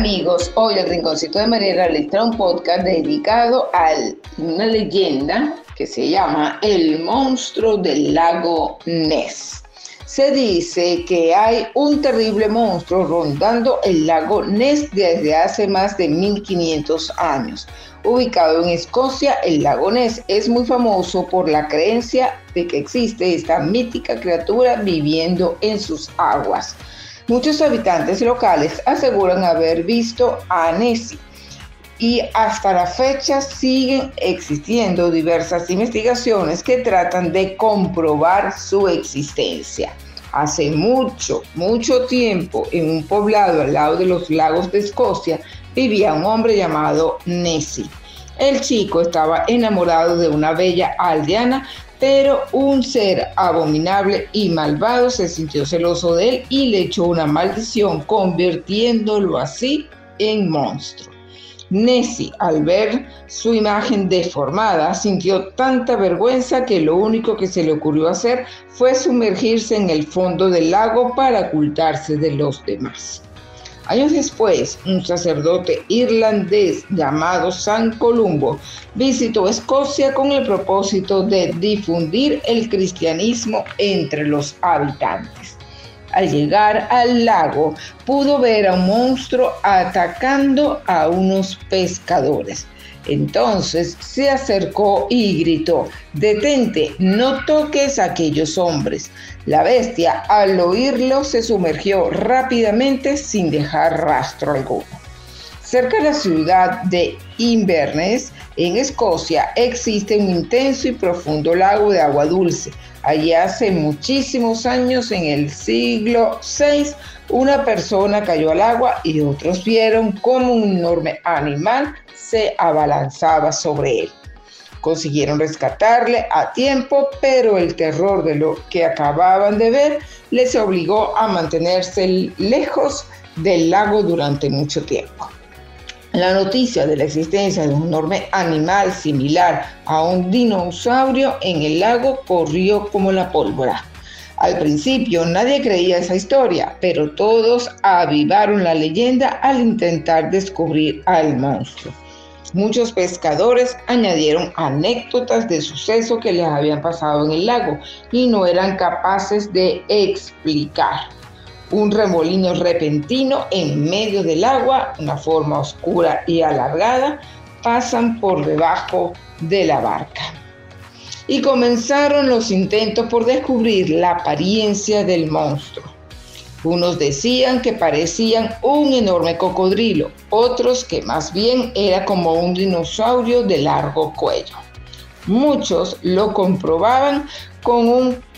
amigos, hoy el Rinconcito de Mariela les trae un podcast dedicado a una leyenda que se llama El monstruo del lago Ness. Se dice que hay un terrible monstruo rondando el lago Ness desde hace más de 1500 años. Ubicado en Escocia, el lago Ness es muy famoso por la creencia de que existe esta mítica criatura viviendo en sus aguas. Muchos habitantes locales aseguran haber visto a Nessie y hasta la fecha siguen existiendo diversas investigaciones que tratan de comprobar su existencia. Hace mucho, mucho tiempo, en un poblado al lado de los lagos de Escocia, vivía un hombre llamado Nessie. El chico estaba enamorado de una bella aldeana pero un ser abominable y malvado se sintió celoso de él y le echó una maldición, convirtiéndolo así en monstruo. Nessie, al ver su imagen deformada, sintió tanta vergüenza que lo único que se le ocurrió hacer fue sumergirse en el fondo del lago para ocultarse de los demás. Años después, un sacerdote irlandés llamado San Columbo visitó Escocia con el propósito de difundir el cristianismo entre los habitantes. Al llegar al lago, pudo ver a un monstruo atacando a unos pescadores. Entonces se acercó y gritó, detente, no toques a aquellos hombres. La bestia al oírlo se sumergió rápidamente sin dejar rastro alguno. Cerca de la ciudad de Inverness, en Escocia, existe un intenso y profundo lago de agua dulce. Allí hace muchísimos años, en el siglo VI, una persona cayó al agua y otros vieron como un enorme animal se abalanzaba sobre él. Consiguieron rescatarle a tiempo, pero el terror de lo que acababan de ver les obligó a mantenerse lejos del lago durante mucho tiempo. La noticia de la existencia de un enorme animal similar a un dinosaurio en el lago corrió como la pólvora. Al principio nadie creía esa historia, pero todos avivaron la leyenda al intentar descubrir al monstruo. Muchos pescadores añadieron anécdotas de suceso que les habían pasado en el lago y no eran capaces de explicar. Un remolino repentino en medio del agua, una forma oscura y alargada, pasan por debajo de la barca. Y comenzaron los intentos por descubrir la apariencia del monstruo. Unos decían que parecían un enorme cocodrilo, otros que más bien era como un dinosaurio de largo cuello. Muchos lo comprobaban con un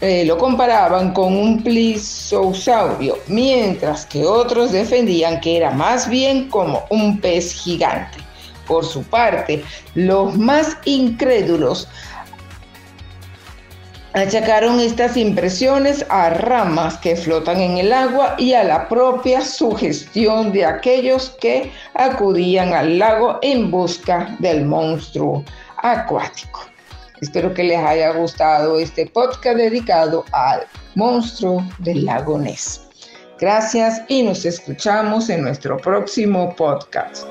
eh, lo comparaban con un plisosaurio, mientras que otros defendían que era más bien como un pez gigante. Por su parte, los más incrédulos Achacaron estas impresiones a ramas que flotan en el agua y a la propia sugestión de aquellos que acudían al lago en busca del monstruo acuático. Espero que les haya gustado este podcast dedicado al monstruo del lago Ness. Gracias y nos escuchamos en nuestro próximo podcast.